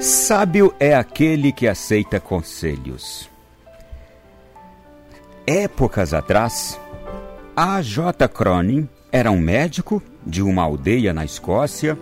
Sábio é aquele que aceita conselhos. Épocas atrás, A. J. Cronin era um médico de uma aldeia na Escócia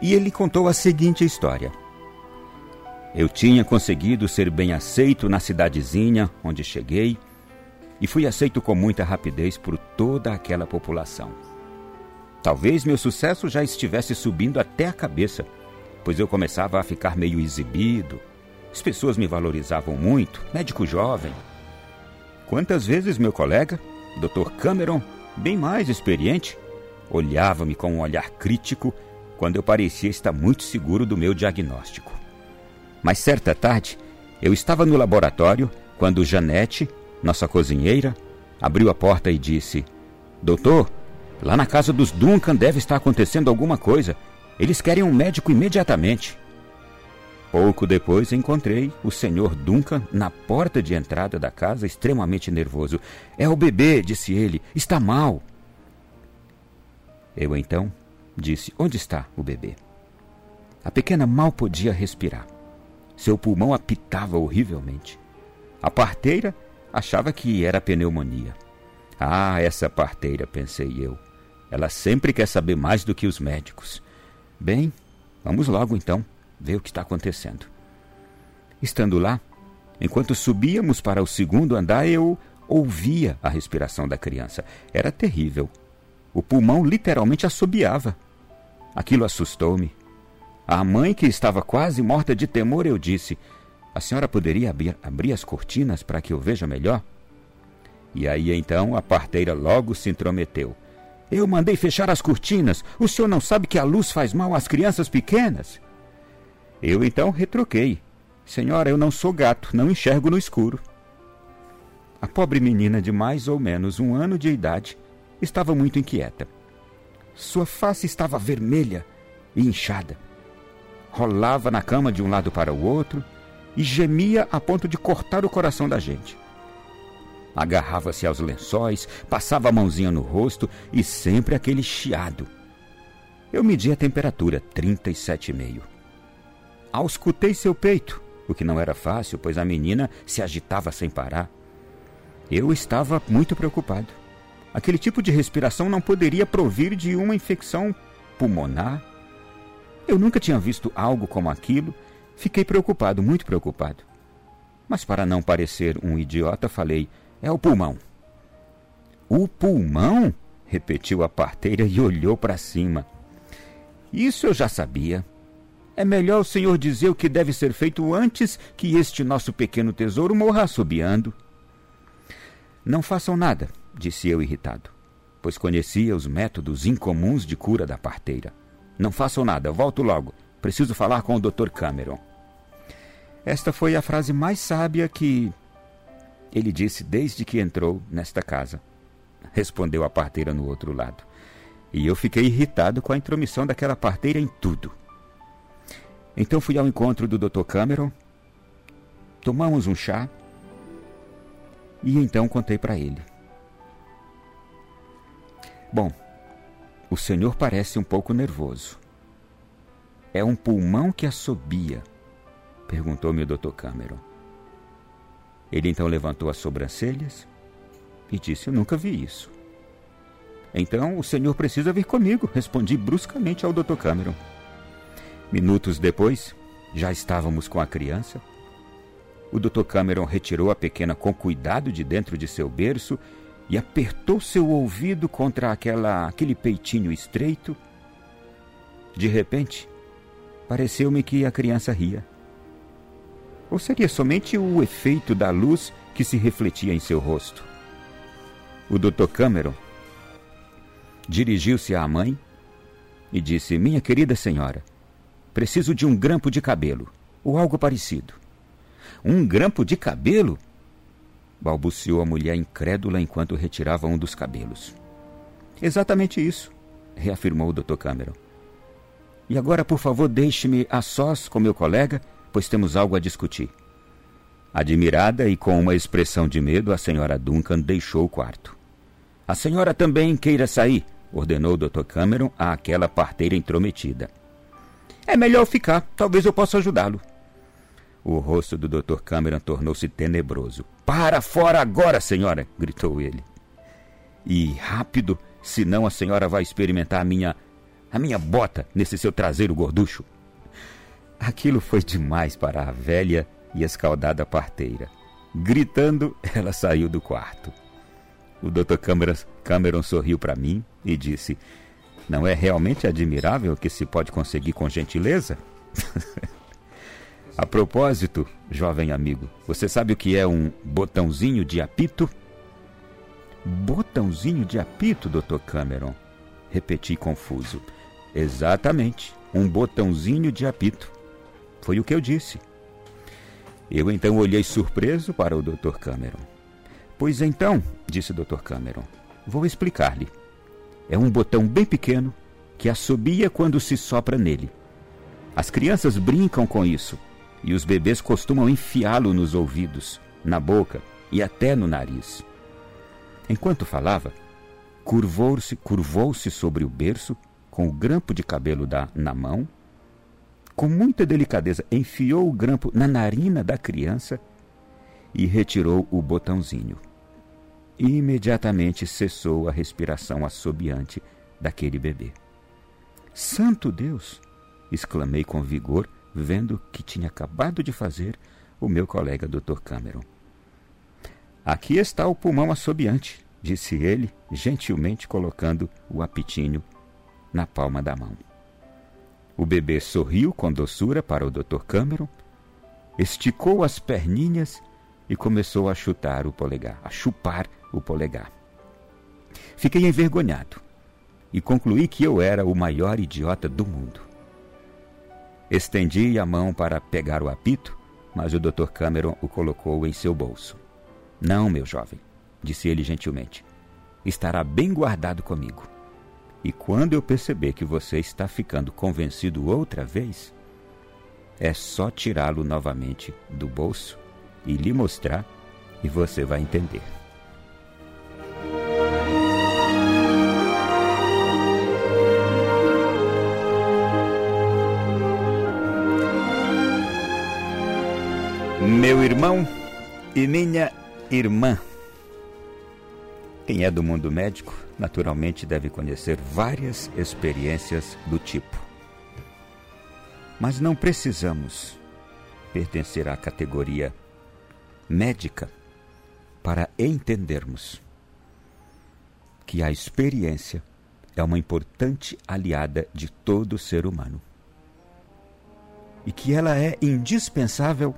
e ele contou a seguinte história. Eu tinha conseguido ser bem aceito na cidadezinha onde cheguei e fui aceito com muita rapidez por toda aquela população. Talvez meu sucesso já estivesse subindo até a cabeça pois eu começava a ficar meio exibido. As pessoas me valorizavam muito, médico jovem. Quantas vezes meu colega, Dr. Cameron, bem mais experiente, olhava-me com um olhar crítico quando eu parecia estar muito seguro do meu diagnóstico. Mas certa tarde, eu estava no laboratório quando Janete, nossa cozinheira, abriu a porta e disse: Doutor, lá na casa dos Duncan deve estar acontecendo alguma coisa. Eles querem um médico imediatamente. Pouco depois encontrei o senhor Duncan na porta de entrada da casa, extremamente nervoso. É o bebê, disse ele. Está mal. Eu então disse: Onde está o bebê? A pequena mal podia respirar. Seu pulmão apitava horrivelmente. A parteira achava que era pneumonia. Ah, essa parteira, pensei eu. Ela sempre quer saber mais do que os médicos. Bem, vamos logo então ver o que está acontecendo. Estando lá, enquanto subíamos para o segundo andar, eu ouvia a respiração da criança. Era terrível. O pulmão literalmente assobiava. Aquilo assustou-me. À mãe, que estava quase morta de temor, eu disse: A senhora poderia abrir, abrir as cortinas para que eu veja melhor? E aí então a parteira logo se intrometeu. Eu mandei fechar as cortinas. O senhor não sabe que a luz faz mal às crianças pequenas? Eu então retruquei. Senhora, eu não sou gato, não enxergo no escuro. A pobre menina de mais ou menos um ano de idade estava muito inquieta. Sua face estava vermelha e inchada. Rolava na cama de um lado para o outro e gemia a ponto de cortar o coração da gente. Agarrava-se aos lençóis, passava a mãozinha no rosto e sempre aquele chiado. Eu medi a temperatura, 37,5. Auscultei seu peito, o que não era fácil, pois a menina se agitava sem parar. Eu estava muito preocupado. Aquele tipo de respiração não poderia provir de uma infecção pulmonar. Eu nunca tinha visto algo como aquilo. Fiquei preocupado, muito preocupado. Mas para não parecer um idiota, falei: é o pulmão. O pulmão? repetiu a parteira e olhou para cima. Isso eu já sabia. É melhor o senhor dizer o que deve ser feito antes que este nosso pequeno tesouro morra assobiando. Não façam nada, disse eu irritado, pois conhecia os métodos incomuns de cura da parteira. Não façam nada, volto logo. Preciso falar com o Dr. Cameron. Esta foi a frase mais sábia que ele disse desde que entrou nesta casa. Respondeu a parteira no outro lado. E eu fiquei irritado com a intromissão daquela parteira em tudo. Então fui ao encontro do Dr. Cameron, tomamos um chá e então contei para ele. Bom, o senhor parece um pouco nervoso. É um pulmão que assobia? perguntou-me o Dr. Cameron. Ele então levantou as sobrancelhas e disse: Eu nunca vi isso. Então o senhor precisa vir comigo, respondi bruscamente ao Dr. Cameron. Minutos depois, já estávamos com a criança. O Dr. Cameron retirou a pequena com cuidado de dentro de seu berço e apertou seu ouvido contra aquela, aquele peitinho estreito. De repente, pareceu-me que a criança ria. Ou seria somente o efeito da luz que se refletia em seu rosto? O Dr. Cameron dirigiu-se à mãe e disse: Minha querida senhora, preciso de um grampo de cabelo, ou algo parecido. Um grampo de cabelo? balbuciou a mulher incrédula enquanto retirava um dos cabelos. Exatamente isso, reafirmou o Dr. Cameron. E agora, por favor, deixe-me a sós com meu colega pois temos algo a discutir. Admirada e com uma expressão de medo, a senhora Duncan deixou o quarto. A senhora também queira sair, ordenou o Dr. Cameron àquela parteira intrometida. É melhor ficar, talvez eu possa ajudá-lo. O rosto do Dr. Cameron tornou-se tenebroso. Para fora agora, senhora! gritou ele. E rápido, senão a senhora vai experimentar a minha. a minha bota nesse seu traseiro gorducho. Aquilo foi demais para a velha e escaldada parteira. Gritando, ela saiu do quarto. O Dr. Cameron, Cameron sorriu para mim e disse: Não é realmente admirável o que se pode conseguir com gentileza? A propósito, jovem amigo, você sabe o que é um botãozinho de apito? Botãozinho de apito, Dr. Cameron? Repeti confuso. Exatamente, um botãozinho de apito. Foi o que eu disse. Eu então olhei surpreso para o Dr. Cameron. Pois então, disse o Dr. Cameron, vou explicar-lhe. É um botão bem pequeno que assobia quando se sopra nele. As crianças brincam com isso e os bebês costumam enfiá-lo nos ouvidos, na boca e até no nariz. Enquanto falava, curvou-se curvou sobre o berço, com o grampo de cabelo da, na mão, com muita delicadeza enfiou o grampo na narina da criança e retirou o botãozinho. Imediatamente cessou a respiração assobiante daquele bebê. Santo Deus! exclamei com vigor vendo que tinha acabado de fazer o meu colega Dr. Cameron. Aqui está o pulmão assobiante, disse ele, gentilmente colocando o apitinho na palma da mão. O bebê sorriu com doçura para o Dr. Cameron, esticou as perninhas e começou a chutar o polegar, a chupar o polegar. Fiquei envergonhado e concluí que eu era o maior idiota do mundo. Estendi a mão para pegar o apito, mas o Dr. Cameron o colocou em seu bolso. Não, meu jovem, disse ele gentilmente. Estará bem guardado comigo. E quando eu perceber que você está ficando convencido outra vez, é só tirá-lo novamente do bolso e lhe mostrar, e você vai entender. Meu irmão e minha irmã. Quem é do mundo médico, naturalmente deve conhecer várias experiências do tipo. Mas não precisamos pertencer à categoria médica para entendermos que a experiência é uma importante aliada de todo ser humano e que ela é indispensável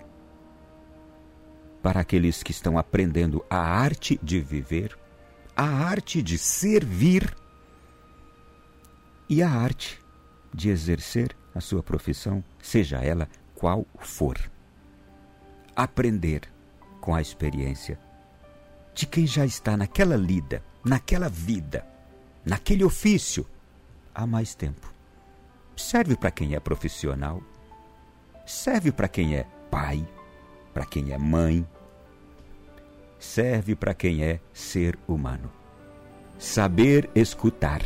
para aqueles que estão aprendendo a arte de viver, a arte de servir e a arte de exercer a sua profissão, seja ela qual for. Aprender com a experiência de quem já está naquela lida, naquela vida, naquele ofício há mais tempo. Serve para quem é profissional, serve para quem é pai, para quem é mãe, serve para quem é ser humano. Saber escutar,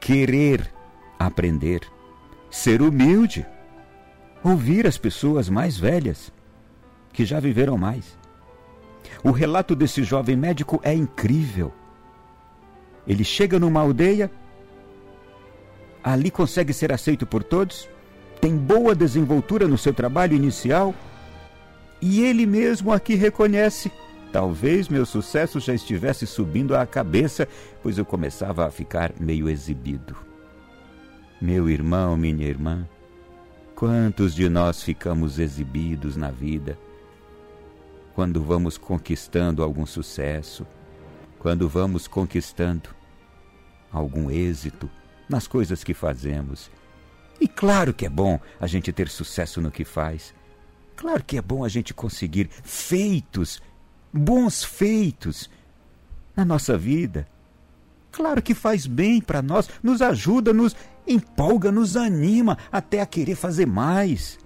querer aprender, ser humilde, ouvir as pessoas mais velhas, que já viveram mais. O relato desse jovem médico é incrível. Ele chega numa aldeia, ali consegue ser aceito por todos, tem boa desenvoltura no seu trabalho inicial e ele mesmo aqui reconhece Talvez meu sucesso já estivesse subindo à cabeça, pois eu começava a ficar meio exibido. Meu irmão, minha irmã, quantos de nós ficamos exibidos na vida? Quando vamos conquistando algum sucesso, quando vamos conquistando algum êxito nas coisas que fazemos. E claro que é bom a gente ter sucesso no que faz. Claro que é bom a gente conseguir feitos bons feitos na nossa vida. Claro que faz bem para nós, nos ajuda, nos empolga, nos anima até a querer fazer mais.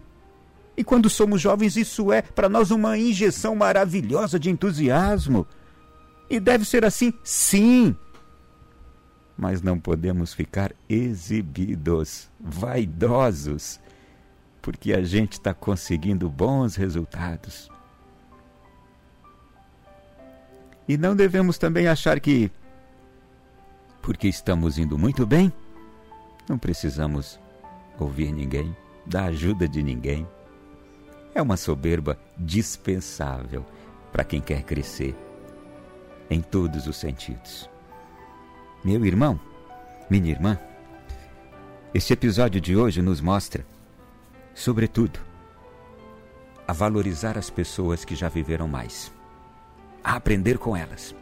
E quando somos jovens, isso é para nós uma injeção maravilhosa de entusiasmo. E deve ser assim, sim. mas não podemos ficar exibidos, vaidosos, porque a gente está conseguindo bons resultados. E não devemos também achar que, porque estamos indo muito bem, não precisamos ouvir ninguém, da ajuda de ninguém. É uma soberba dispensável para quem quer crescer em todos os sentidos. Meu irmão, minha irmã, este episódio de hoje nos mostra, sobretudo, a valorizar as pessoas que já viveram mais, a aprender com elas.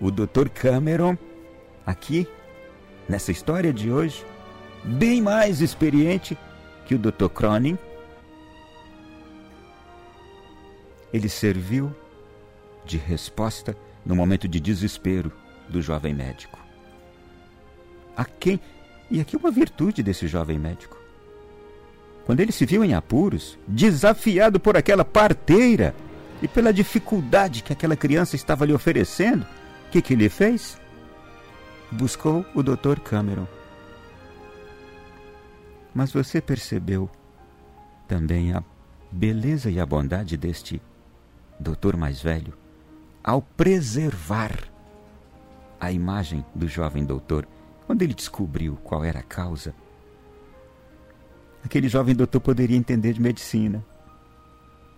O Dr. Cameron, aqui, nessa história de hoje, bem mais experiente que o Dr. Cronin, ele serviu de resposta no momento de desespero do jovem médico. A quem. E aqui uma virtude desse jovem médico. Quando ele se viu em apuros, desafiado por aquela parteira e pela dificuldade que aquela criança estava lhe oferecendo, o que, que ele fez? Buscou o Dr. Cameron. Mas você percebeu também a beleza e a bondade deste doutor mais velho ao preservar a imagem do jovem doutor quando ele descobriu qual era a causa. Aquele jovem doutor poderia entender de medicina,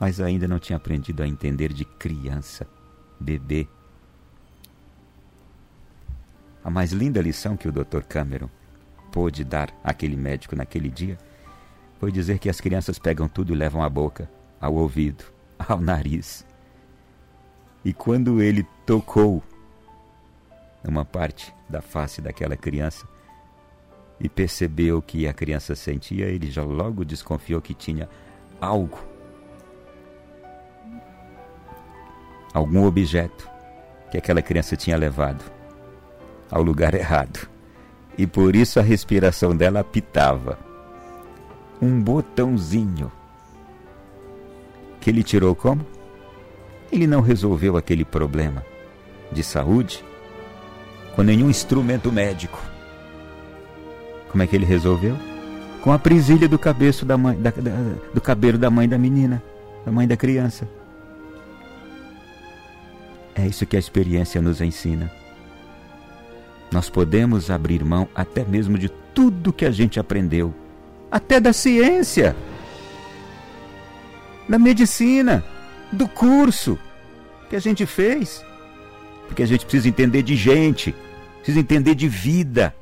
mas ainda não tinha aprendido a entender de criança, bebê. A mais linda lição que o Dr. Cameron pôde dar àquele médico naquele dia foi dizer que as crianças pegam tudo e levam à boca, ao ouvido, ao nariz. E quando ele tocou numa parte da face daquela criança e percebeu que a criança sentia, ele já logo desconfiou que tinha algo, algum objeto que aquela criança tinha levado ao lugar errado. E por isso a respiração dela apitava. Um botãozinho que ele tirou como? Ele não resolveu aquele problema de saúde com nenhum instrumento médico. Como é que ele resolveu? Com a presilha do cabeço da mãe, da, da, do cabelo da mãe da menina, da mãe da criança. É isso que a experiência nos ensina. Nós podemos abrir mão até mesmo de tudo que a gente aprendeu, até da ciência, da medicina, do curso que a gente fez. Porque a gente precisa entender de gente, precisa entender de vida,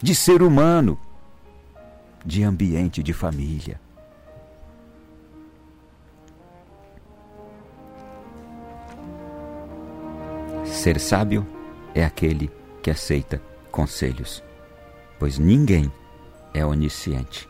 de ser humano, de ambiente, de família. Ser sábio é aquele que aceita conselhos, pois ninguém é onisciente.